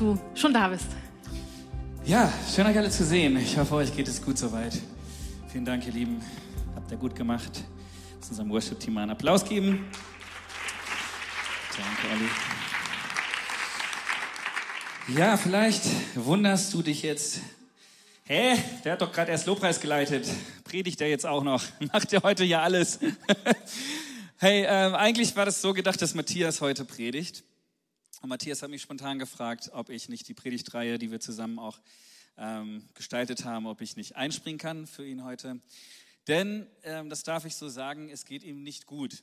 du schon da bist. Ja, schön euch alle zu sehen. Ich hoffe, euch geht es gut soweit. Vielen Dank, ihr Lieben. Habt ihr gut gemacht. Lass unserem Worship-Team einen Applaus geben. Danke, Olli. Ja, vielleicht wunderst du dich jetzt. Hä? Der hat doch gerade erst Lobpreis geleitet. Predigt er jetzt auch noch? Macht er heute ja alles? hey, äh, eigentlich war das so gedacht, dass Matthias heute predigt. Und Matthias hat mich spontan gefragt, ob ich nicht die Predigtreihe, die wir zusammen auch ähm, gestaltet haben, ob ich nicht einspringen kann für ihn heute. Denn, ähm, das darf ich so sagen, es geht ihm nicht gut.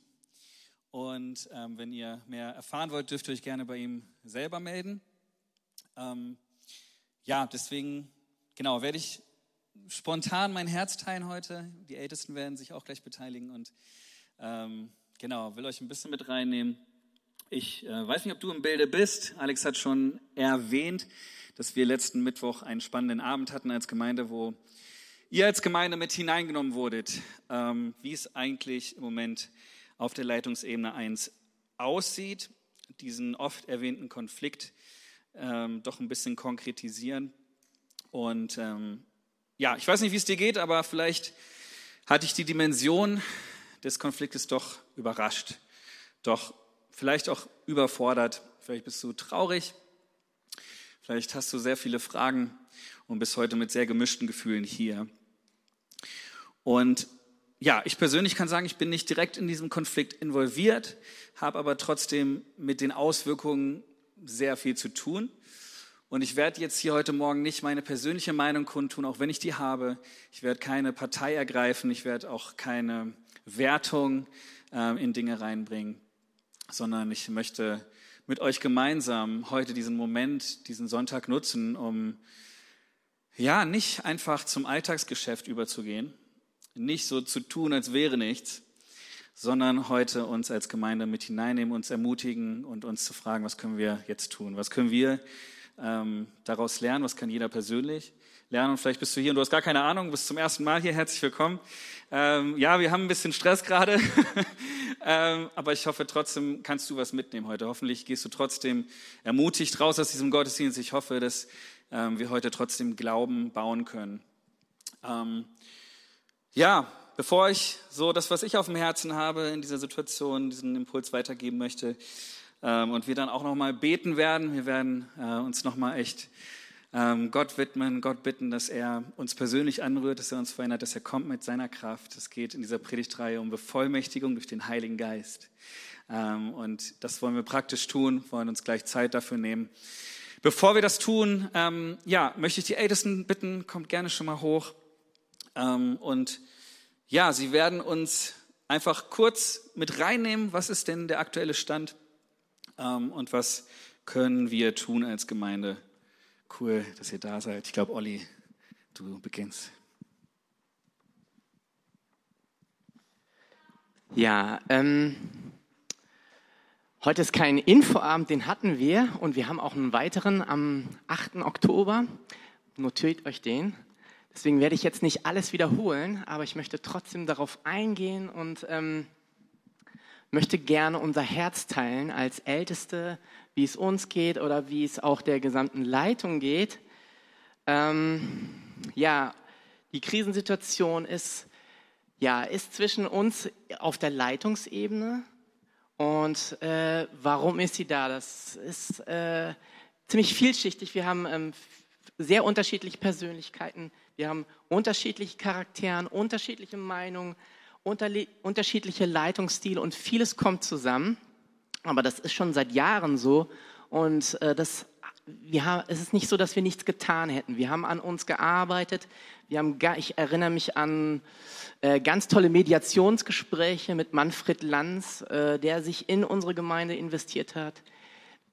Und ähm, wenn ihr mehr erfahren wollt, dürft ihr euch gerne bei ihm selber melden. Ähm, ja, deswegen, genau, werde ich spontan mein Herz teilen heute. Die Ältesten werden sich auch gleich beteiligen und ähm, genau, will euch ein bisschen mit reinnehmen. Ich äh, weiß nicht, ob du im Bilde bist. Alex hat schon erwähnt, dass wir letzten Mittwoch einen spannenden Abend hatten als Gemeinde, wo ihr als Gemeinde mit hineingenommen wurdet, ähm, wie es eigentlich im Moment auf der Leitungsebene 1 aussieht, diesen oft erwähnten Konflikt ähm, doch ein bisschen konkretisieren. Und ähm, ja, ich weiß nicht, wie es dir geht, aber vielleicht hatte ich die Dimension des Konfliktes doch überrascht, doch vielleicht auch überfordert, vielleicht bist du traurig, vielleicht hast du sehr viele Fragen und bist heute mit sehr gemischten Gefühlen hier. Und ja, ich persönlich kann sagen, ich bin nicht direkt in diesem Konflikt involviert, habe aber trotzdem mit den Auswirkungen sehr viel zu tun. Und ich werde jetzt hier heute Morgen nicht meine persönliche Meinung kundtun, auch wenn ich die habe. Ich werde keine Partei ergreifen, ich werde auch keine Wertung äh, in Dinge reinbringen sondern ich möchte mit euch gemeinsam heute diesen Moment, diesen Sonntag nutzen, um ja nicht einfach zum Alltagsgeschäft überzugehen, nicht so zu tun, als wäre nichts, sondern heute uns als Gemeinde mit hineinnehmen, uns ermutigen und uns zu fragen, was können wir jetzt tun? Was können wir ähm, daraus lernen? Was kann jeder persönlich lernen? Und vielleicht bist du hier und du hast gar keine Ahnung, bist zum ersten Mal hier. Herzlich willkommen. Ähm, ja, wir haben ein bisschen Stress gerade, ähm, aber ich hoffe trotzdem kannst du was mitnehmen heute. Hoffentlich gehst du trotzdem ermutigt raus aus diesem Gottesdienst. Ich hoffe, dass ähm, wir heute trotzdem Glauben bauen können. Ähm, ja, bevor ich so das, was ich auf dem Herzen habe, in dieser Situation, diesen Impuls weitergeben möchte und wir dann auch nochmal beten werden. Wir werden äh, uns nochmal echt ähm, Gott widmen, Gott bitten, dass er uns persönlich anrührt, dass er uns verändert, dass er kommt mit seiner Kraft. Es geht in dieser Predigtreihe um Bevollmächtigung durch den Heiligen Geist. Ähm, und das wollen wir praktisch tun, wollen uns gleich Zeit dafür nehmen. Bevor wir das tun, ähm, ja, möchte ich die Ältesten bitten, kommt gerne schon mal hoch. Ähm, und ja, sie werden uns einfach kurz mit reinnehmen, was ist denn der aktuelle Stand ähm, und was können wir tun als Gemeinde Cool, dass ihr da seid. Ich glaube, Olli, du beginnst. Ja, ähm, heute ist kein Infoabend, den hatten wir und wir haben auch einen weiteren am 8. Oktober. Notiert euch den. Deswegen werde ich jetzt nicht alles wiederholen, aber ich möchte trotzdem darauf eingehen und ähm, möchte gerne unser Herz teilen als Älteste wie es uns geht oder wie es auch der gesamten Leitung geht. Ähm, ja, die Krisensituation ist, ja, ist zwischen uns auf der Leitungsebene. Und äh, warum ist sie da? Das ist äh, ziemlich vielschichtig. Wir haben ähm, sehr unterschiedliche Persönlichkeiten, wir haben unterschiedliche Charakteren, unterschiedliche Meinungen, unterschiedliche Leitungsstile und vieles kommt zusammen. Aber das ist schon seit Jahren so. Und äh, das, wir haben, es ist nicht so, dass wir nichts getan hätten. Wir haben an uns gearbeitet. Wir haben, ich erinnere mich an äh, ganz tolle Mediationsgespräche mit Manfred Lanz, äh, der sich in unsere Gemeinde investiert hat,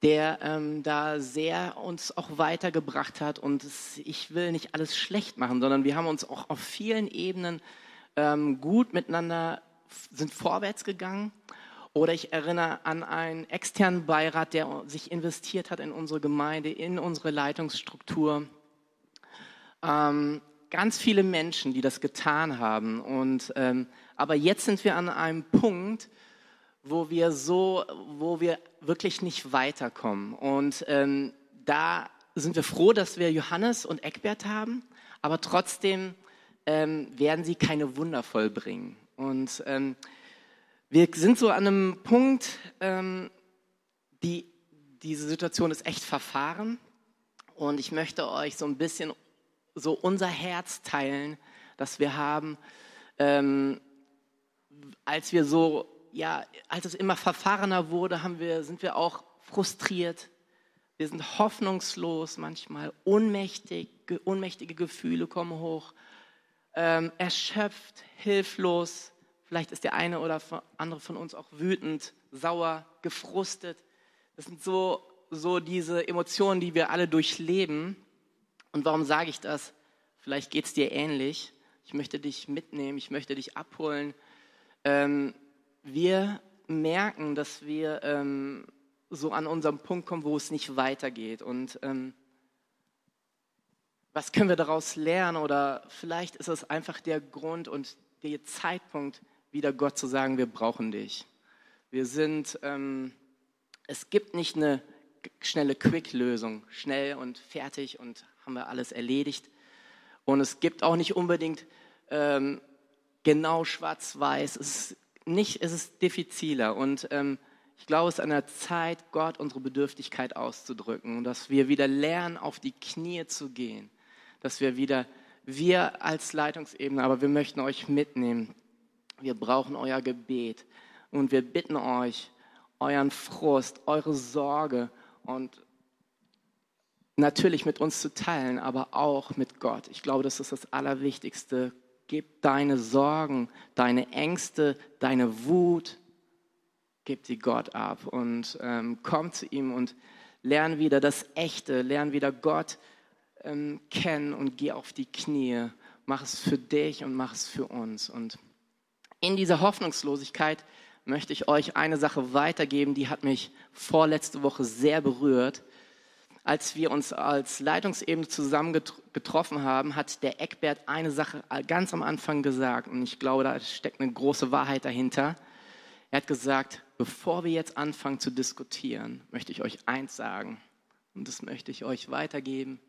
der ähm, da sehr uns auch weitergebracht hat. Und es, ich will nicht alles schlecht machen, sondern wir haben uns auch auf vielen Ebenen ähm, gut miteinander sind vorwärts gegangen oder ich erinnere an einen externen Beirat, der sich investiert hat in unsere Gemeinde, in unsere Leitungsstruktur. Ähm, ganz viele Menschen, die das getan haben. Und, ähm, aber jetzt sind wir an einem Punkt, wo wir so, wo wir wirklich nicht weiterkommen. Und ähm, da sind wir froh, dass wir Johannes und Eckbert haben, aber trotzdem ähm, werden sie keine Wunder vollbringen. Und ähm, wir sind so an einem Punkt, ähm, die, diese Situation ist echt verfahren. Und ich möchte euch so ein bisschen so unser Herz teilen, das wir haben, ähm, als wir so, ja, als es immer verfahrener wurde, haben wir, sind wir auch frustriert. Wir sind hoffnungslos manchmal, ohnmächtig, ohnmächtige Gefühle kommen hoch, ähm, erschöpft, hilflos. Vielleicht ist der eine oder andere von uns auch wütend, sauer, gefrustet. Das sind so, so diese Emotionen, die wir alle durchleben. Und warum sage ich das? Vielleicht geht es dir ähnlich. Ich möchte dich mitnehmen, ich möchte dich abholen. Ähm, wir merken, dass wir ähm, so an unserem Punkt kommen, wo es nicht weitergeht. Und ähm, was können wir daraus lernen? Oder vielleicht ist es einfach der Grund und der Zeitpunkt, wieder Gott zu sagen, wir brauchen dich. Wir sind, ähm, es gibt nicht eine schnelle Quick-Lösung, schnell und fertig und haben wir alles erledigt. Und es gibt auch nicht unbedingt ähm, genau schwarz-weiß. Es ist nicht, es ist diffiziler. Und ähm, ich glaube, es ist an der Zeit, Gott unsere Bedürftigkeit auszudrücken und dass wir wieder lernen, auf die Knie zu gehen. Dass wir wieder, wir als Leitungsebene, aber wir möchten euch mitnehmen. Wir brauchen euer Gebet und wir bitten euch, euren Frust, eure Sorge und natürlich mit uns zu teilen, aber auch mit Gott. Ich glaube, das ist das Allerwichtigste. Gib deine Sorgen, deine Ängste, deine Wut, gib sie Gott ab und ähm, komm zu ihm und lern wieder das Echte, lern wieder Gott ähm, kennen und geh auf die Knie. Mach es für dich und mach es für uns. Und in dieser Hoffnungslosigkeit möchte ich euch eine Sache weitergeben, die hat mich vorletzte Woche sehr berührt als wir uns als Leitungsebene zusammen getroffen haben, hat der Eckbert eine Sache ganz am Anfang gesagt und ich glaube, da steckt eine große Wahrheit dahinter. Er hat gesagt, bevor wir jetzt anfangen zu diskutieren, möchte ich euch eins sagen und das möchte ich euch weitergeben.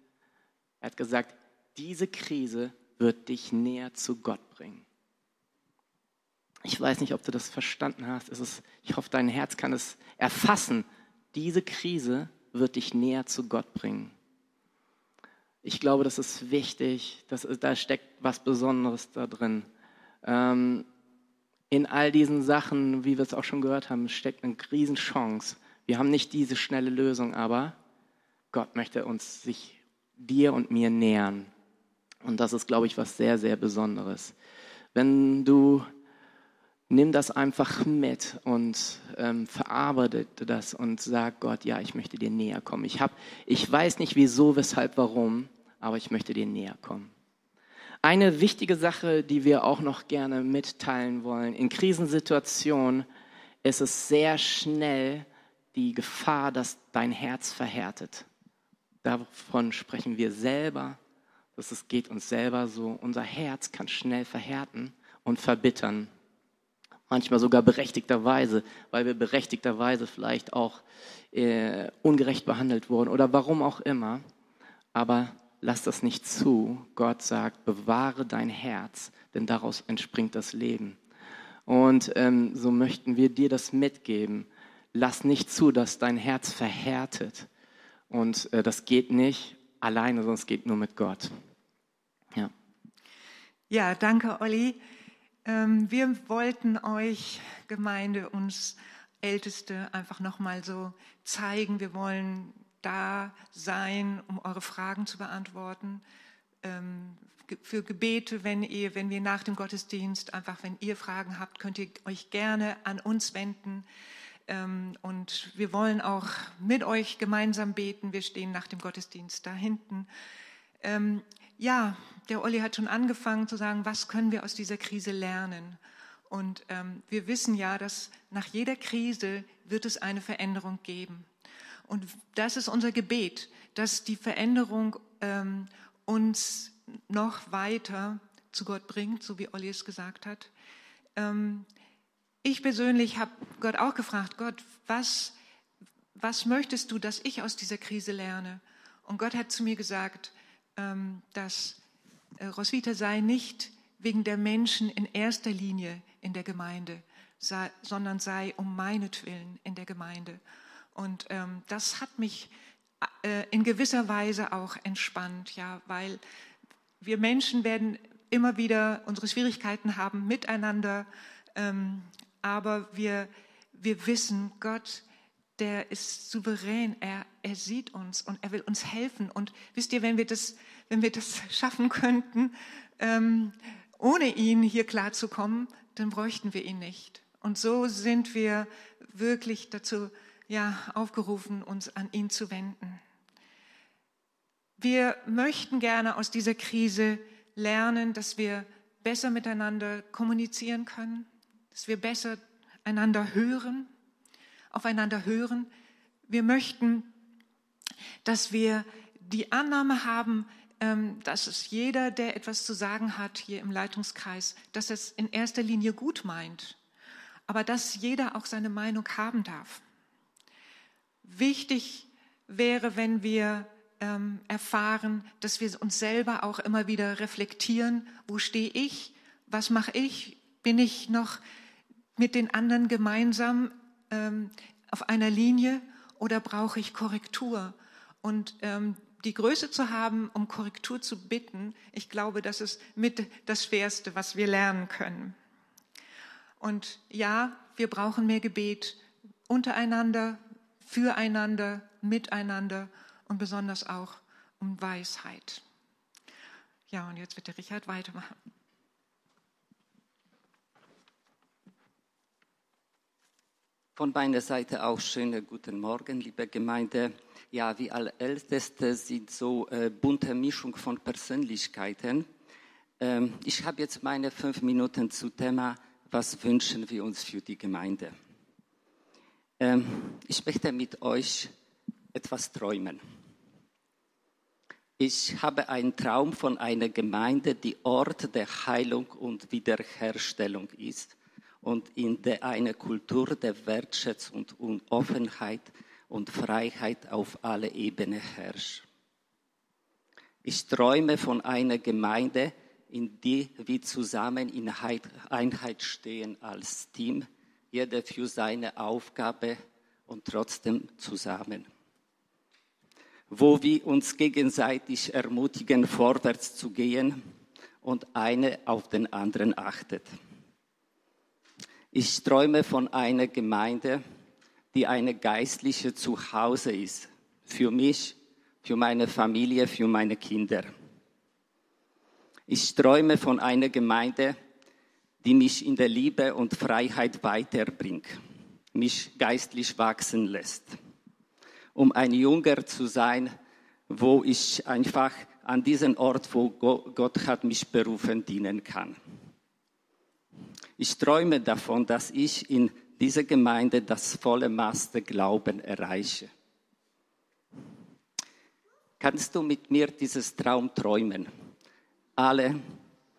Er hat gesagt, diese Krise wird dich näher zu Gott bringen. Ich weiß nicht, ob du das verstanden hast. Ist, ich hoffe, dein Herz kann es erfassen. Diese Krise wird dich näher zu Gott bringen. Ich glaube, das ist wichtig, das da steckt was Besonderes da drin. Ähm, in all diesen Sachen, wie wir es auch schon gehört haben, steckt eine Riesenchance. Wir haben nicht diese schnelle Lösung, aber Gott möchte uns sich dir und mir nähern. Und das ist, glaube ich, was sehr, sehr Besonderes. Wenn du nimm das einfach mit und ähm, verarbeite das und sag Gott, ja, ich möchte dir näher kommen. Ich, hab, ich weiß nicht wieso, weshalb, warum, aber ich möchte dir näher kommen. Eine wichtige Sache, die wir auch noch gerne mitteilen wollen, in Krisensituationen ist es sehr schnell die Gefahr, dass dein Herz verhärtet. Davon sprechen wir selber, dass es geht uns selber so. Unser Herz kann schnell verhärten und verbittern manchmal sogar berechtigterweise, weil wir berechtigterweise vielleicht auch äh, ungerecht behandelt wurden oder warum auch immer. Aber lass das nicht zu. Gott sagt, bewahre dein Herz, denn daraus entspringt das Leben. Und ähm, so möchten wir dir das mitgeben. Lass nicht zu, dass dein Herz verhärtet. Und äh, das geht nicht alleine, sondern es geht nur mit Gott. Ja, ja danke, Olli. Ähm, wir wollten euch, Gemeinde, uns Älteste einfach nochmal so zeigen. Wir wollen da sein, um eure Fragen zu beantworten. Ähm, für Gebete, wenn ihr, wenn wir nach dem Gottesdienst einfach, wenn ihr Fragen habt, könnt ihr euch gerne an uns wenden. Ähm, und wir wollen auch mit euch gemeinsam beten. Wir stehen nach dem Gottesdienst da hinten. Ja, der Olli hat schon angefangen zu sagen, was können wir aus dieser Krise lernen? Und ähm, wir wissen ja, dass nach jeder Krise wird es eine Veränderung geben. Und das ist unser Gebet, dass die Veränderung ähm, uns noch weiter zu Gott bringt, so wie Olli es gesagt hat. Ähm, ich persönlich habe Gott auch gefragt, Gott, was, was möchtest du, dass ich aus dieser Krise lerne? Und Gott hat zu mir gesagt, ähm, dass äh, Roswitha sei nicht wegen der Menschen in erster Linie in der Gemeinde, sondern sei um meinetwillen in der Gemeinde. Und ähm, das hat mich äh, in gewisser Weise auch entspannt, ja, weil wir Menschen werden immer wieder unsere Schwierigkeiten haben miteinander, ähm, aber wir, wir wissen, Gott, der ist souverän, er, er sieht uns und er will uns helfen. Und wisst ihr, wenn wir das, wenn wir das schaffen könnten, ähm, ohne ihn hier klarzukommen, dann bräuchten wir ihn nicht. Und so sind wir wirklich dazu ja, aufgerufen, uns an ihn zu wenden. Wir möchten gerne aus dieser Krise lernen, dass wir besser miteinander kommunizieren können, dass wir besser einander hören, aufeinander hören. Wir möchten, dass wir die Annahme haben, ähm, dass es jeder, der etwas zu sagen hat hier im Leitungskreis, dass es in erster Linie gut meint, aber dass jeder auch seine Meinung haben darf. Wichtig wäre, wenn wir ähm, erfahren, dass wir uns selber auch immer wieder reflektieren, wo stehe ich, was mache ich, bin ich noch mit den anderen gemeinsam ähm, auf einer Linie oder brauche ich Korrektur? Und ähm, die Größe zu haben, um Korrektur zu bitten, ich glaube, das ist mit das Schwerste, was wir lernen können. Und ja, wir brauchen mehr Gebet untereinander, füreinander, miteinander und besonders auch um Weisheit. Ja, und jetzt wird der Richard weitermachen. Von meiner Seite auch schönen guten Morgen, liebe Gemeinde. Ja, wir alle Älteste sind so äh, bunte Mischung von Persönlichkeiten. Ähm, ich habe jetzt meine fünf Minuten zu Thema, was wünschen wir uns für die Gemeinde. Ähm, ich möchte mit euch etwas träumen. Ich habe einen Traum von einer Gemeinde, die Ort der Heilung und Wiederherstellung ist und in der eine Kultur der Wertschätzung und Offenheit und Freiheit auf alle Ebenen herrscht. Ich träume von einer Gemeinde, in der wir zusammen in Einheit stehen als Team, jeder für seine Aufgabe und trotzdem zusammen. Wo wir uns gegenseitig ermutigen, vorwärts zu gehen und eine auf den anderen achtet. Ich träume von einer Gemeinde, die eine geistliche Zuhause ist. Für mich, für meine Familie, für meine Kinder. Ich träume von einer Gemeinde, die mich in der Liebe und Freiheit weiterbringt, mich geistlich wachsen lässt, um ein Jünger zu sein, wo ich einfach an diesen Ort, wo Gott hat mich berufen, dienen kann. Ich träume davon, dass ich in dieser Gemeinde das volle Maß der Glauben erreiche. Kannst du mit mir dieses Traum träumen? Alle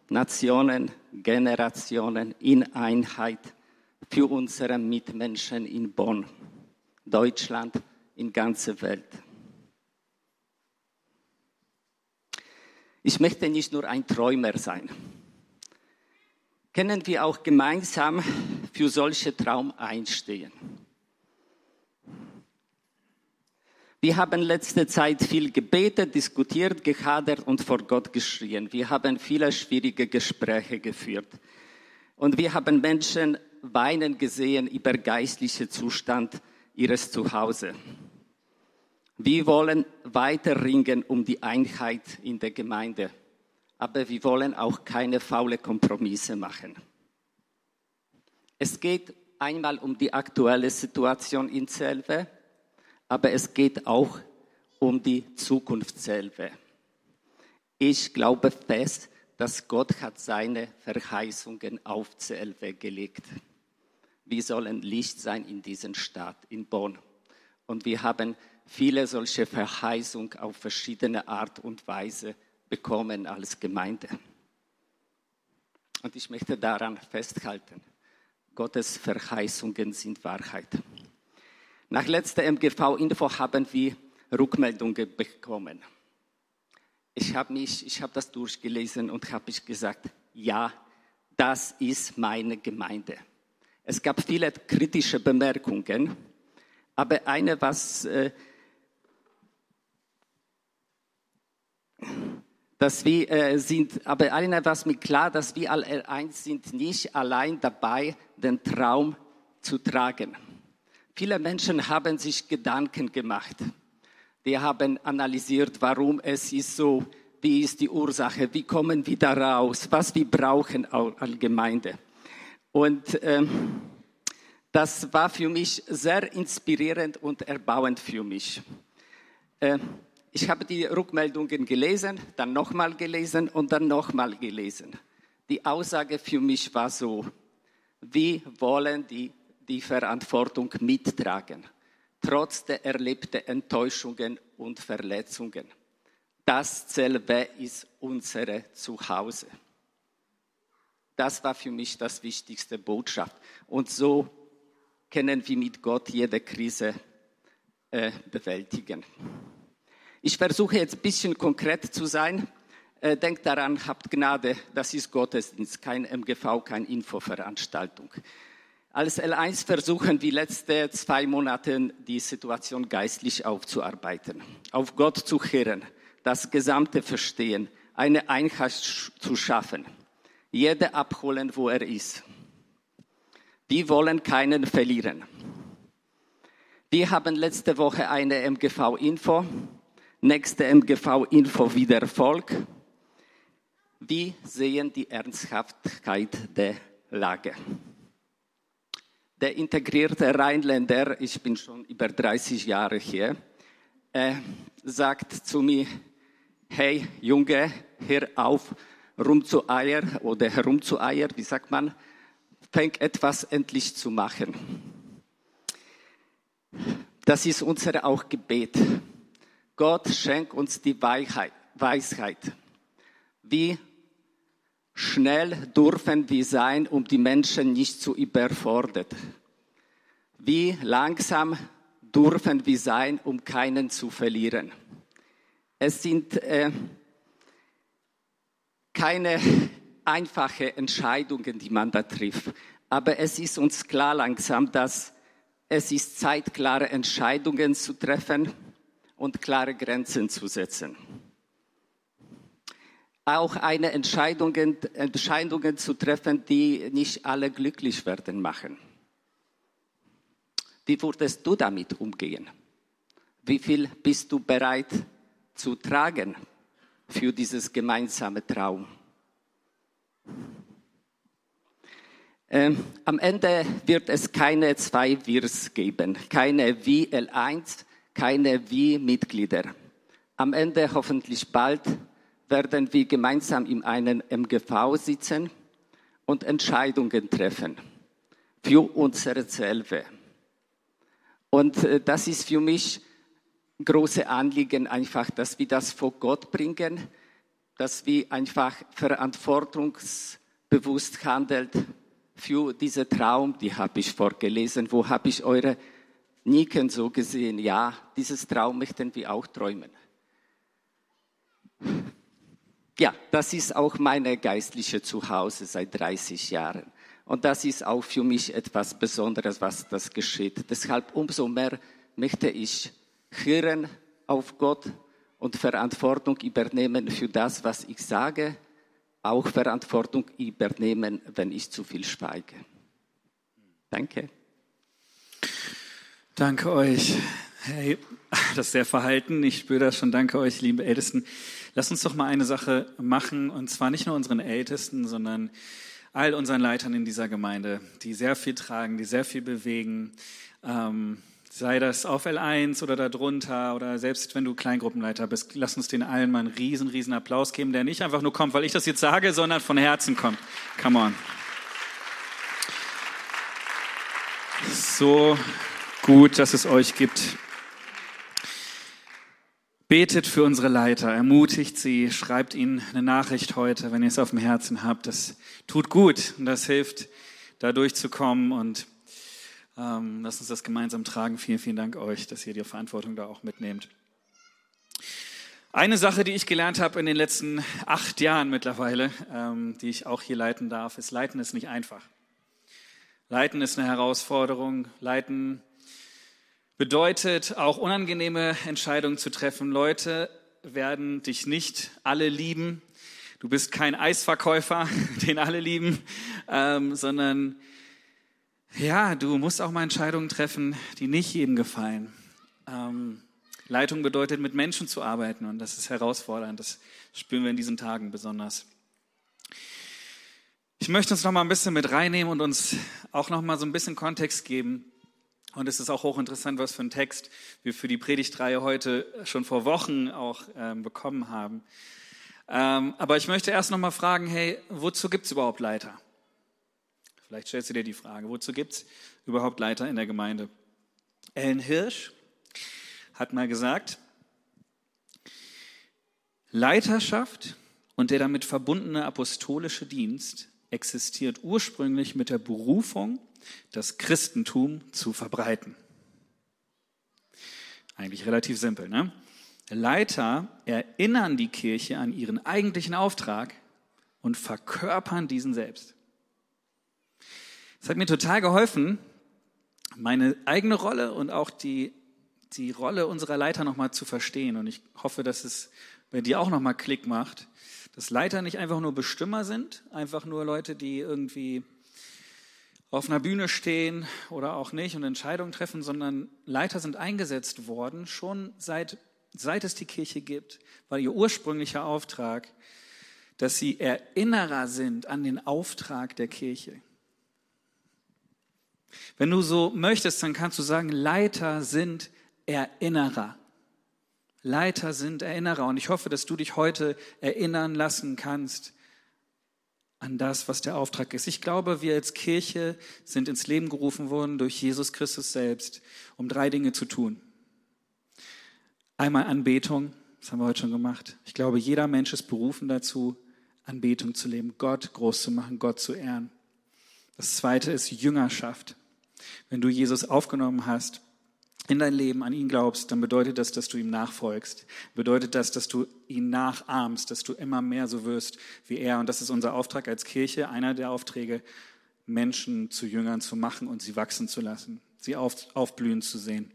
Nationen, Generationen in Einheit für unsere Mitmenschen in Bonn, Deutschland, in ganzer Welt. Ich möchte nicht nur ein Träumer sein können wir auch gemeinsam für solche Traum einstehen. Wir haben letzte Zeit viel gebetet, diskutiert, gehadert und vor Gott geschrien. Wir haben viele schwierige Gespräche geführt. Und wir haben Menschen weinen gesehen über geistliche Zustand ihres Zuhause. Wir wollen weiter ringen um die Einheit in der Gemeinde aber wir wollen auch keine faule Kompromisse machen. Es geht einmal um die aktuelle Situation in Selve, aber es geht auch um die Zukunft Selve. Ich glaube fest, dass Gott hat seine Verheißungen auf Selve gelegt. Wir sollen Licht sein in diesem Stadt, in Bonn. Und wir haben viele solche Verheißungen auf verschiedene Art und Weise bekommen als Gemeinde. Und ich möchte daran festhalten, Gottes Verheißungen sind Wahrheit. Nach letzter MGV-Info haben wir Rückmeldungen bekommen. Ich habe mich, ich habe das durchgelesen und habe gesagt, ja, das ist meine Gemeinde. Es gab viele kritische Bemerkungen, aber eine, was, äh, dass wir äh, sind, aber eine, was mir klar, dass wir alle eins sind, nicht allein dabei, den Traum zu tragen. Viele Menschen haben sich Gedanken gemacht. Die haben analysiert, warum es ist so, wie ist die Ursache, wie kommen wir da raus, was wir brauchen als Gemeinde. Und ähm, das war für mich sehr inspirierend und erbauend für mich. Äh, ich habe die Rückmeldungen gelesen, dann nochmal gelesen und dann nochmal gelesen. Die Aussage für mich war so, wir wollen die, die Verantwortung mittragen, trotz der erlebten Enttäuschungen und Verletzungen. Das CLW ist unser Zuhause. Das war für mich das wichtigste Botschaft. Und so können wir mit Gott jede Krise äh, bewältigen. Ich versuche jetzt ein bisschen konkret zu sein. Äh, denkt daran, habt Gnade, das ist Gottesdienst, kein MGV, keine Infoveranstaltung. Als L1 versuchen wir letzte zwei Monate die Situation geistlich aufzuarbeiten, auf Gott zu hören, das Gesamte verstehen, eine Einheit zu schaffen, jeder abholen, wo er ist. Wir wollen keinen verlieren. Wir haben letzte Woche eine MGV-Info, nächste MGV-Info wieder Erfolg. Wir sehen die Ernsthaftigkeit der Lage. Der integrierte Rheinländer, ich bin schon über 30 Jahre hier, äh, sagt zu mir, hey Junge, hör auf, rumzueiern oder herumzueiern, wie sagt man, fängt etwas endlich zu machen. Das ist unser auch Gebet. Gott schenkt uns die Weisheit. Wie schnell dürfen wir sein, um die Menschen nicht zu überfordern? Wie langsam dürfen wir sein, um keinen zu verlieren? Es sind äh, keine einfachen Entscheidungen, die man da trifft. Aber es ist uns klar langsam, dass es ist Zeit, klare Entscheidungen zu treffen und klare Grenzen zu setzen. Auch eine Entscheidungen, Entscheidungen zu treffen, die nicht alle glücklich werden machen. Wie würdest du damit umgehen? Wie viel bist du bereit zu tragen für dieses gemeinsame Traum. Ähm, am Ende wird es keine zwei Wirs geben, keine WL1, keine Wie-Mitglieder. Am Ende hoffentlich bald werden wir gemeinsam in einem MGV sitzen und Entscheidungen treffen für unsere selber. Und äh, das ist für mich große Anliegen einfach, dass wir das vor Gott bringen, dass wir einfach verantwortungsbewusst handelt für diesen Traum, die habe ich vorgelesen. Wo habe ich eure Nicken so gesehen? Ja, dieses Traum möchten wir auch träumen. Ja, das ist auch meine geistliche Zuhause seit 30 Jahren. Und das ist auch für mich etwas Besonderes, was das geschieht. Deshalb umso mehr möchte ich hören auf Gott und Verantwortung übernehmen für das, was ich sage, auch Verantwortung übernehmen, wenn ich zu viel schweige. Danke. Danke euch. Hey, das ist sehr verhalten. Ich spüre das schon. Danke euch, liebe Ältesten. Lass uns doch mal eine Sache machen, und zwar nicht nur unseren Ältesten, sondern all unseren Leitern in dieser Gemeinde, die sehr viel tragen, die sehr viel bewegen. Ähm, sei das auf L1 oder darunter oder selbst wenn du Kleingruppenleiter bist, lass uns den allen mal einen riesen, riesen Applaus geben, der nicht einfach nur kommt, weil ich das jetzt sage, sondern von Herzen kommt. Come on. So gut, dass es euch gibt. Betet für unsere Leiter, ermutigt sie, schreibt ihnen eine Nachricht heute, wenn ihr es auf dem Herzen habt. Das tut gut und das hilft, da durchzukommen und ähm, lass uns das gemeinsam tragen. Vielen, vielen Dank euch, dass ihr die Verantwortung da auch mitnehmt. Eine Sache, die ich gelernt habe in den letzten acht Jahren mittlerweile, ähm, die ich auch hier leiten darf, ist, Leiten ist nicht einfach. Leiten ist eine Herausforderung. Leiten bedeutet auch unangenehme Entscheidungen zu treffen. Leute werden dich nicht alle lieben. Du bist kein Eisverkäufer, den alle lieben, ähm, sondern ja, du musst auch mal Entscheidungen treffen, die nicht jedem gefallen. Ähm, Leitung bedeutet, mit Menschen zu arbeiten und das ist herausfordernd. Das spüren wir in diesen Tagen besonders. Ich möchte uns noch mal ein bisschen mit reinnehmen und uns auch noch mal so ein bisschen Kontext geben. Und es ist auch hochinteressant, was für einen Text wir für die Predigtreihe heute schon vor Wochen auch ähm, bekommen haben. Ähm, aber ich möchte erst noch mal fragen, hey, wozu gibt es überhaupt Leiter? Vielleicht stellst du dir die Frage, wozu gibt es überhaupt Leiter in der Gemeinde? Ellen Hirsch hat mal gesagt, Leiterschaft und der damit verbundene apostolische Dienst existiert ursprünglich mit der Berufung, das Christentum zu verbreiten. Eigentlich relativ simpel, ne? Leiter erinnern die Kirche an ihren eigentlichen Auftrag und verkörpern diesen selbst. Es hat mir total geholfen, meine eigene Rolle und auch die die Rolle unserer Leiter nochmal zu verstehen. Und ich hoffe, dass es bei dir auch nochmal Klick macht, dass Leiter nicht einfach nur Bestimmer sind, einfach nur Leute, die irgendwie auf einer Bühne stehen oder auch nicht und Entscheidungen treffen, sondern Leiter sind eingesetzt worden, schon seit, seit es die Kirche gibt, weil ihr ursprünglicher Auftrag, dass sie Erinnerer sind an den Auftrag der Kirche. Wenn du so möchtest, dann kannst du sagen, Leiter sind Erinnerer. Leiter sind Erinnerer. Und ich hoffe, dass du dich heute erinnern lassen kannst an das, was der Auftrag ist. Ich glaube, wir als Kirche sind ins Leben gerufen worden durch Jesus Christus selbst, um drei Dinge zu tun. Einmal Anbetung, das haben wir heute schon gemacht. Ich glaube, jeder Mensch ist berufen dazu, Anbetung zu leben, Gott groß zu machen, Gott zu ehren. Das zweite ist Jüngerschaft. Wenn du Jesus aufgenommen hast, in dein Leben an ihn glaubst, dann bedeutet das, dass du ihm nachfolgst. Bedeutet das, dass du ihn nachahmst, dass du immer mehr so wirst wie er. Und das ist unser Auftrag als Kirche, einer der Aufträge, Menschen zu Jüngern zu machen und sie wachsen zu lassen, sie auf, aufblühen zu sehen.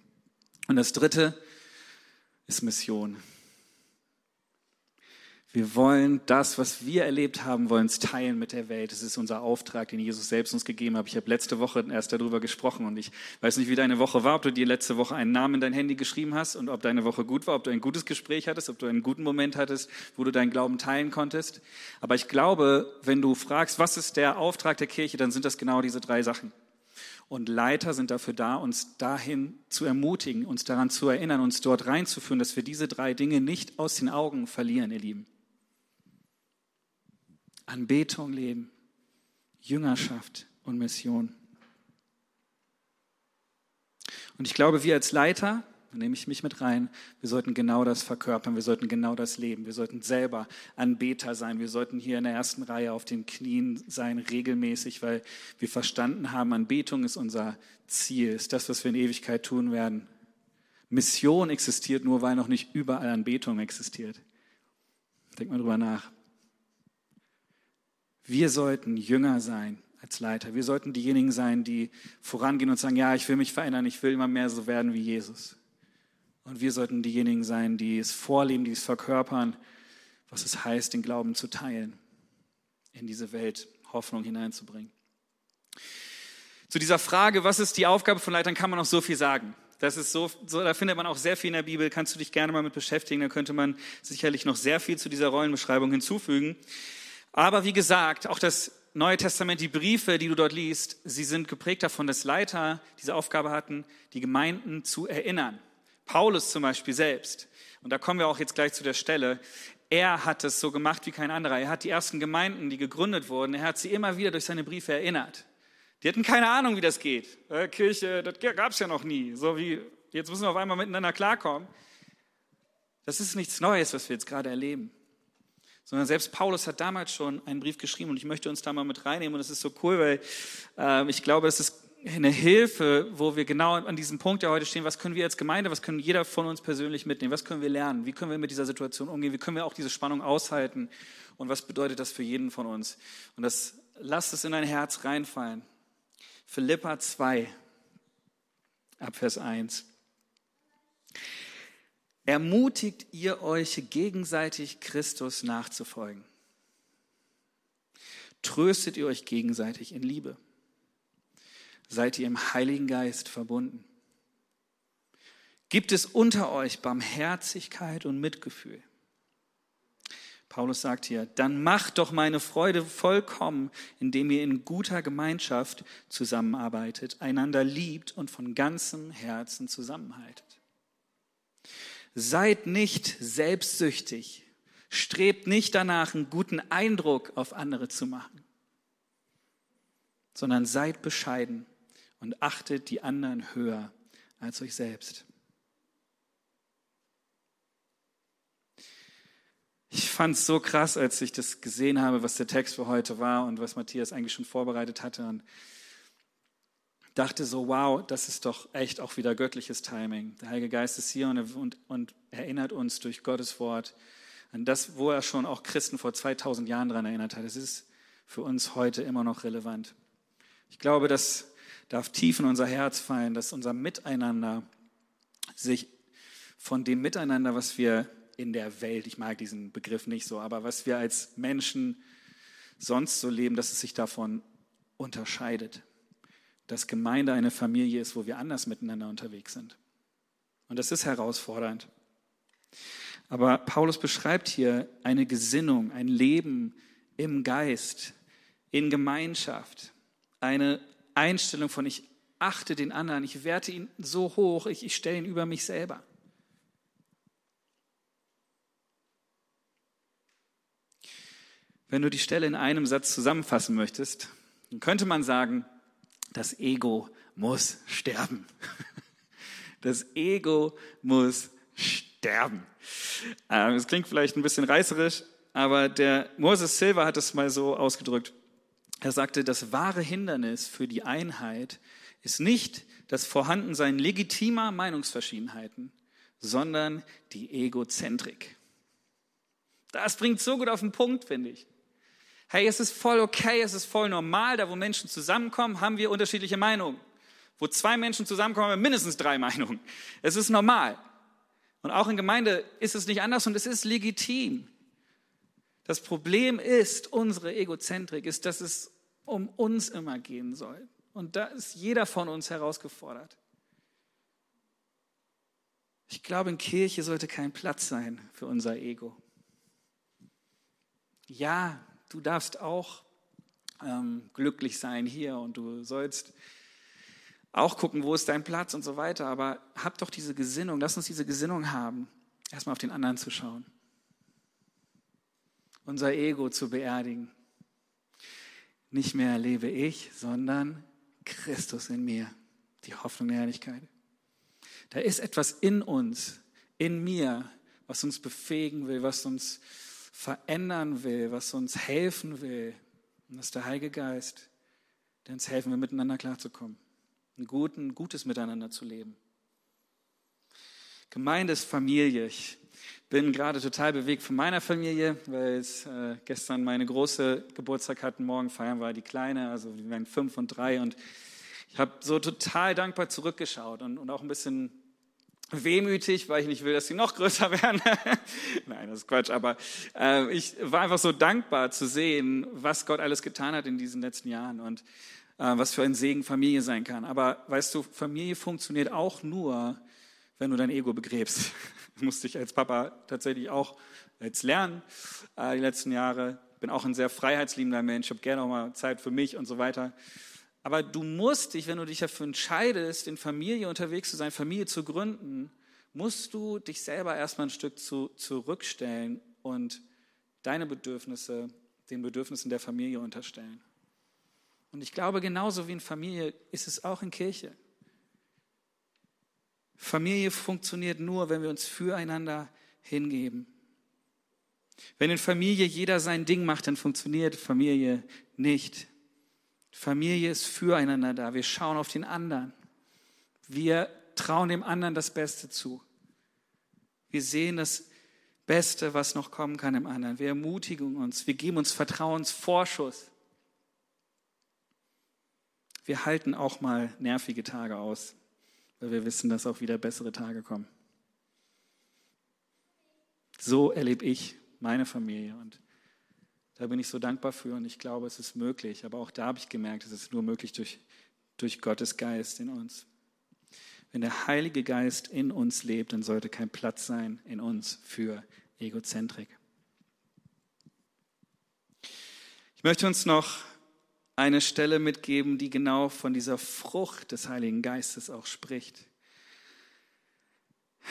Und das dritte ist Mission. Wir wollen das, was wir erlebt haben, wollen es teilen mit der Welt. Das ist unser Auftrag, den Jesus selbst uns gegeben hat. Ich habe letzte Woche erst darüber gesprochen und ich weiß nicht, wie deine Woche war, ob du dir letzte Woche einen Namen in dein Handy geschrieben hast und ob deine Woche gut war, ob du ein gutes Gespräch hattest, ob du einen guten Moment hattest, wo du deinen Glauben teilen konntest. Aber ich glaube, wenn du fragst, was ist der Auftrag der Kirche, dann sind das genau diese drei Sachen. Und Leiter sind dafür da, uns dahin zu ermutigen, uns daran zu erinnern, uns dort reinzuführen, dass wir diese drei Dinge nicht aus den Augen verlieren, ihr Lieben. Anbetung leben, Jüngerschaft und Mission. Und ich glaube, wir als Leiter, da nehme ich mich mit rein, wir sollten genau das verkörpern, wir sollten genau das leben, wir sollten selber Anbeter sein, wir sollten hier in der ersten Reihe auf den Knien sein, regelmäßig, weil wir verstanden haben, Anbetung ist unser Ziel, ist das, was wir in Ewigkeit tun werden. Mission existiert nur, weil noch nicht überall Anbetung existiert. Denk mal drüber nach. Wir sollten Jünger sein als Leiter. Wir sollten diejenigen sein, die vorangehen und sagen, ja, ich will mich verändern, ich will immer mehr so werden wie Jesus. Und wir sollten diejenigen sein, die es vorleben, die es verkörpern, was es heißt, den Glauben zu teilen, in diese Welt Hoffnung hineinzubringen. Zu dieser Frage, was ist die Aufgabe von Leitern, kann man noch so viel sagen. Das ist so, so, da findet man auch sehr viel in der Bibel, kannst du dich gerne mal mit beschäftigen, da könnte man sicherlich noch sehr viel zu dieser Rollenbeschreibung hinzufügen. Aber wie gesagt, auch das Neue Testament, die Briefe, die du dort liest, sie sind geprägt davon, dass Leiter diese Aufgabe hatten, die Gemeinden zu erinnern. Paulus zum Beispiel selbst. Und da kommen wir auch jetzt gleich zu der Stelle. Er hat es so gemacht wie kein anderer. Er hat die ersten Gemeinden, die gegründet wurden, er hat sie immer wieder durch seine Briefe erinnert. Die hatten keine Ahnung, wie das geht. Äh, Kirche, das gab es ja noch nie. So wie, jetzt müssen wir auf einmal miteinander klarkommen. Das ist nichts Neues, was wir jetzt gerade erleben sondern selbst Paulus hat damals schon einen Brief geschrieben und ich möchte uns da mal mit reinnehmen und das ist so cool, weil äh, ich glaube, es ist eine Hilfe, wo wir genau an diesem Punkt ja heute stehen, was können wir als Gemeinde, was können jeder von uns persönlich mitnehmen, was können wir lernen, wie können wir mit dieser Situation umgehen, wie können wir auch diese Spannung aushalten und was bedeutet das für jeden von uns. Und das lasst es in dein Herz reinfallen. Philippa 2, Abvers 1. Ermutigt ihr euch gegenseitig Christus nachzufolgen. Tröstet ihr euch gegenseitig in Liebe. Seid ihr im Heiligen Geist verbunden. Gibt es unter euch Barmherzigkeit und Mitgefühl? Paulus sagt hier, dann macht doch meine Freude vollkommen, indem ihr in guter Gemeinschaft zusammenarbeitet, einander liebt und von ganzem Herzen zusammenhaltet. Seid nicht selbstsüchtig, strebt nicht danach, einen guten Eindruck auf andere zu machen, sondern seid bescheiden und achtet die anderen höher als euch selbst. Ich fand es so krass, als ich das gesehen habe, was der Text für heute war und was Matthias eigentlich schon vorbereitet hatte. Und dachte so, wow, das ist doch echt auch wieder göttliches Timing. Der Heilige Geist ist hier und, und, und erinnert uns durch Gottes Wort an das, wo er schon auch Christen vor 2000 Jahren daran erinnert hat. Es ist für uns heute immer noch relevant. Ich glaube, das darf tief in unser Herz fallen, dass unser Miteinander sich von dem Miteinander, was wir in der Welt, ich mag diesen Begriff nicht so, aber was wir als Menschen sonst so leben, dass es sich davon unterscheidet. Dass Gemeinde eine Familie ist, wo wir anders miteinander unterwegs sind. Und das ist herausfordernd. Aber Paulus beschreibt hier eine Gesinnung, ein Leben im Geist, in Gemeinschaft, eine Einstellung von ich achte den anderen, ich werte ihn so hoch, ich, ich stelle ihn über mich selber. Wenn du die Stelle in einem Satz zusammenfassen möchtest, dann könnte man sagen, das Ego muss sterben. Das Ego muss sterben. Ähm, es klingt vielleicht ein bisschen reißerisch, aber der Moses Silva hat es mal so ausgedrückt. Er sagte, das wahre Hindernis für die Einheit ist nicht das Vorhandensein legitimer Meinungsverschiedenheiten, sondern die Egozentrik. Das bringt so gut auf den Punkt, finde ich. Hey, es ist voll okay, es ist voll normal, da wo Menschen zusammenkommen, haben wir unterschiedliche Meinungen. Wo zwei Menschen zusammenkommen, haben wir mindestens drei Meinungen. Es ist normal. Und auch in Gemeinde ist es nicht anders und es ist legitim. Das Problem ist, unsere Egozentrik ist, dass es um uns immer gehen soll. Und da ist jeder von uns herausgefordert. Ich glaube, in Kirche sollte kein Platz sein für unser Ego. Ja, du darfst auch ähm, glücklich sein hier und du sollst auch gucken, wo ist dein Platz und so weiter. Aber hab doch diese Gesinnung, lass uns diese Gesinnung haben, erstmal auf den anderen zu schauen. Unser Ego zu beerdigen. Nicht mehr lebe ich, sondern Christus in mir, die Hoffnung der Herrlichkeit. Da ist etwas in uns, in mir, was uns befähigen will, was uns verändern will, was uns helfen will. Und das ist der Heilige Geist, der uns helfen will, miteinander klarzukommen, ein guten, gutes Miteinander zu leben. Gemeinde ist Familie. Ich bin gerade total bewegt von meiner Familie, weil es äh, gestern meine große Geburtstag hatten, morgen feiern wir die kleine, also wir werden fünf und drei und ich habe so total dankbar zurückgeschaut und, und auch ein bisschen wehmütig, weil ich nicht will, dass sie noch größer werden. Nein, das ist Quatsch, aber äh, ich war einfach so dankbar zu sehen, was Gott alles getan hat in diesen letzten Jahren und äh, was für ein Segen Familie sein kann. Aber weißt du, Familie funktioniert auch nur, wenn du dein Ego begräbst. Musste ich als Papa tatsächlich auch jetzt lernen, äh, die letzten Jahre. Bin auch ein sehr freiheitsliebender Mensch, habe gerne auch mal Zeit für mich und so weiter. Aber du musst dich, wenn du dich dafür entscheidest, in Familie unterwegs zu sein, Familie zu gründen, musst du dich selber erstmal ein Stück zu, zurückstellen und deine Bedürfnisse den Bedürfnissen der Familie unterstellen. Und ich glaube, genauso wie in Familie ist es auch in Kirche. Familie funktioniert nur, wenn wir uns füreinander hingeben. Wenn in Familie jeder sein Ding macht, dann funktioniert Familie nicht. Familie ist füreinander da. Wir schauen auf den anderen. Wir trauen dem anderen das Beste zu. Wir sehen das Beste, was noch kommen kann im anderen. Wir ermutigen uns. Wir geben uns Vertrauensvorschuss. Wir halten auch mal nervige Tage aus, weil wir wissen, dass auch wieder bessere Tage kommen. So erlebe ich meine Familie und da bin ich so dankbar für und ich glaube, es ist möglich. Aber auch da habe ich gemerkt, es ist nur möglich durch, durch Gottes Geist in uns. Wenn der Heilige Geist in uns lebt, dann sollte kein Platz sein in uns für Egozentrik. Ich möchte uns noch eine Stelle mitgeben, die genau von dieser Frucht des Heiligen Geistes auch spricht.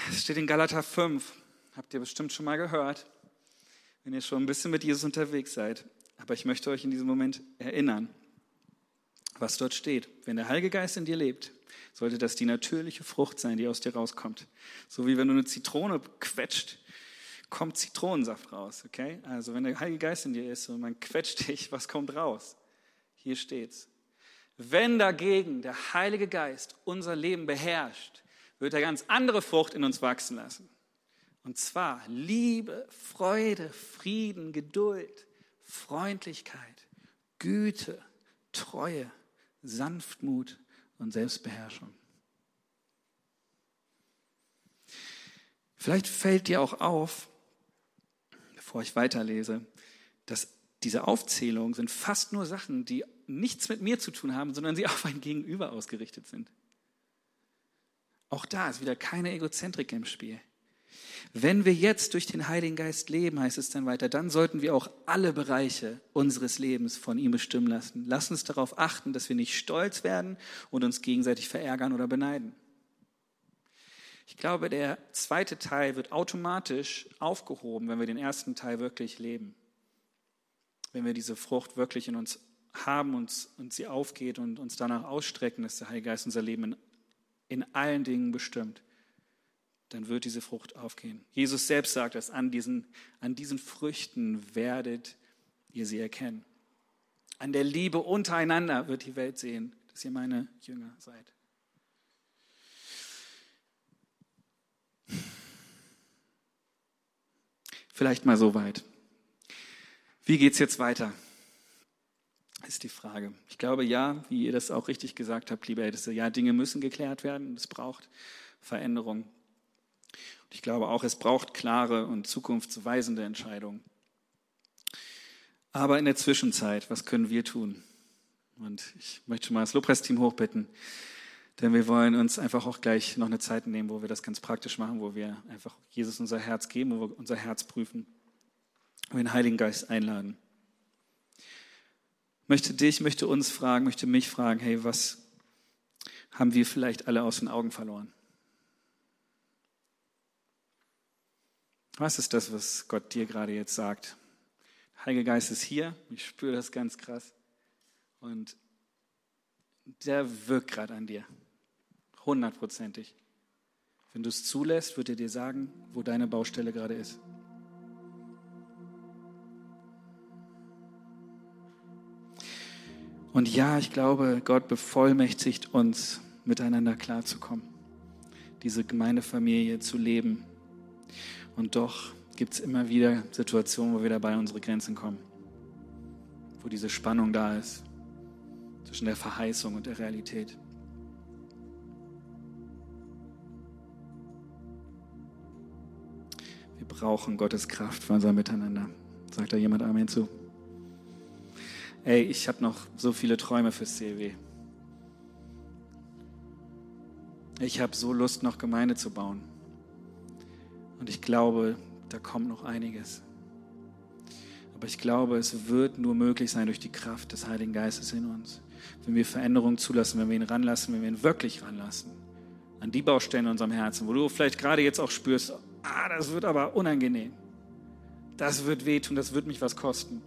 Es steht in Galater 5, habt ihr bestimmt schon mal gehört, wenn ihr schon ein bisschen mit Jesus unterwegs seid. Aber ich möchte euch in diesem Moment erinnern, was dort steht. Wenn der Heilige Geist in dir lebt, sollte das die natürliche Frucht sein, die aus dir rauskommt. So wie wenn du eine Zitrone quetscht, kommt Zitronensaft raus, okay? Also wenn der Heilige Geist in dir ist und man quetscht dich, was kommt raus? Hier steht's. Wenn dagegen der Heilige Geist unser Leben beherrscht, wird er ganz andere Frucht in uns wachsen lassen. Und zwar Liebe, Freude, Frieden, Geduld, Freundlichkeit, Güte, Treue, Sanftmut und Selbstbeherrschung. Vielleicht fällt dir auch auf, bevor ich weiterlese, dass diese Aufzählungen sind fast nur Sachen, die nichts mit mir zu tun haben, sondern sie auf ein Gegenüber ausgerichtet sind. Auch da ist wieder keine Egozentrik im Spiel. Wenn wir jetzt durch den Heiligen Geist leben, heißt es dann weiter, dann sollten wir auch alle Bereiche unseres Lebens von ihm bestimmen lassen. Lass uns darauf achten, dass wir nicht stolz werden und uns gegenseitig verärgern oder beneiden. Ich glaube, der zweite Teil wird automatisch aufgehoben, wenn wir den ersten Teil wirklich leben. Wenn wir diese Frucht wirklich in uns haben und, und sie aufgeht und uns danach ausstrecken, dass der Heilige Geist unser Leben in, in allen Dingen bestimmt dann wird diese Frucht aufgehen. Jesus selbst sagt dass an diesen, an diesen Früchten werdet ihr sie erkennen. An der Liebe untereinander wird die Welt sehen, dass ihr meine Jünger seid. Vielleicht mal so weit. Wie geht es jetzt weiter? Ist die Frage. Ich glaube, ja, wie ihr das auch richtig gesagt habt, liebe Älteste, ja, Dinge müssen geklärt werden. Es braucht Veränderung. Ich glaube auch, es braucht klare und zukunftsweisende Entscheidungen. Aber in der Zwischenzeit, was können wir tun? Und ich möchte schon mal das Lobpreisteam hochbitten, denn wir wollen uns einfach auch gleich noch eine Zeit nehmen, wo wir das ganz praktisch machen, wo wir einfach Jesus unser Herz geben, wo wir unser Herz prüfen, wir den Heiligen Geist einladen. Ich möchte dich, möchte uns fragen, möchte mich fragen, hey, was haben wir vielleicht alle aus den Augen verloren? Was ist das, was Gott dir gerade jetzt sagt? Der Heilige Geist ist hier, ich spüre das ganz krass. Und der wirkt gerade an dir, hundertprozentig. Wenn du es zulässt, wird er dir sagen, wo deine Baustelle gerade ist. Und ja, ich glaube, Gott bevollmächtigt uns, miteinander klarzukommen, diese Gemeindefamilie zu leben und doch gibt es immer wieder Situationen, wo wir dabei unsere Grenzen kommen, wo diese Spannung da ist zwischen der Verheißung und der Realität. Wir brauchen Gottes Kraft für unser Miteinander. Sagt da jemand Amen zu? Ey, ich habe noch so viele Träume fürs CLW. Ich habe so Lust, noch Gemeinde zu bauen. Und ich glaube, da kommt noch einiges. Aber ich glaube, es wird nur möglich sein durch die Kraft des Heiligen Geistes in uns. Wenn wir Veränderungen zulassen, wenn wir ihn ranlassen, wenn wir ihn wirklich ranlassen. An die Baustellen in unserem Herzen, wo du vielleicht gerade jetzt auch spürst, ah, das wird aber unangenehm. Das wird wehtun, das wird mich was kosten.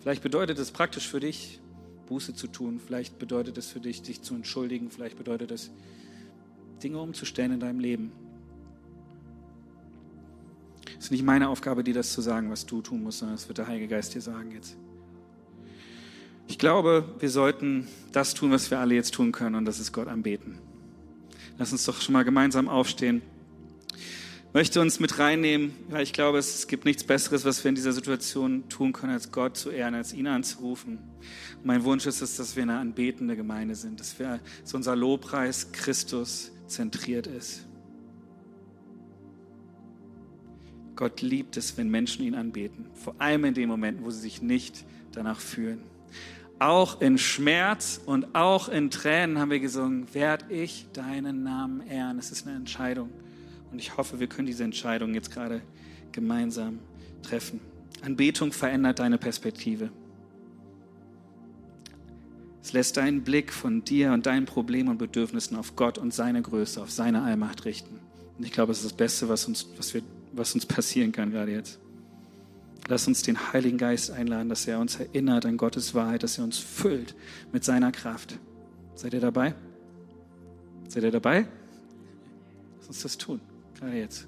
Vielleicht bedeutet es praktisch für dich, Buße zu tun. Vielleicht bedeutet es für dich, dich zu entschuldigen. Vielleicht bedeutet es, Dinge umzustellen in deinem Leben. Es ist nicht meine Aufgabe, dir das zu sagen, was du tun musst, sondern es wird der Heilige Geist dir sagen jetzt. Ich glaube, wir sollten das tun, was wir alle jetzt tun können, und das ist Gott anbeten. Lass uns doch schon mal gemeinsam aufstehen. Ich möchte uns mit reinnehmen, weil ich glaube, es gibt nichts Besseres, was wir in dieser Situation tun können, als Gott zu ehren, als ihn anzurufen. Und mein Wunsch ist es, dass wir eine anbetende Gemeinde sind, dass, wir, dass unser Lobpreis Christus zentriert ist. Gott liebt es, wenn Menschen ihn anbeten, vor allem in den Momenten, wo sie sich nicht danach fühlen. Auch in Schmerz und auch in Tränen haben wir gesungen, werd ich deinen Namen ehren. Es ist eine Entscheidung. Und ich hoffe, wir können diese Entscheidung jetzt gerade gemeinsam treffen. Anbetung verändert deine Perspektive. Es lässt deinen Blick von dir und deinen Problemen und Bedürfnissen auf Gott und seine Größe, auf seine Allmacht richten. Und ich glaube, es ist das Beste, was uns, was wir, was uns passieren kann gerade jetzt. Lass uns den Heiligen Geist einladen, dass er uns erinnert an Gottes Wahrheit, dass er uns füllt mit seiner Kraft. Seid ihr dabei? Seid ihr dabei? Lass uns das tun, gerade jetzt.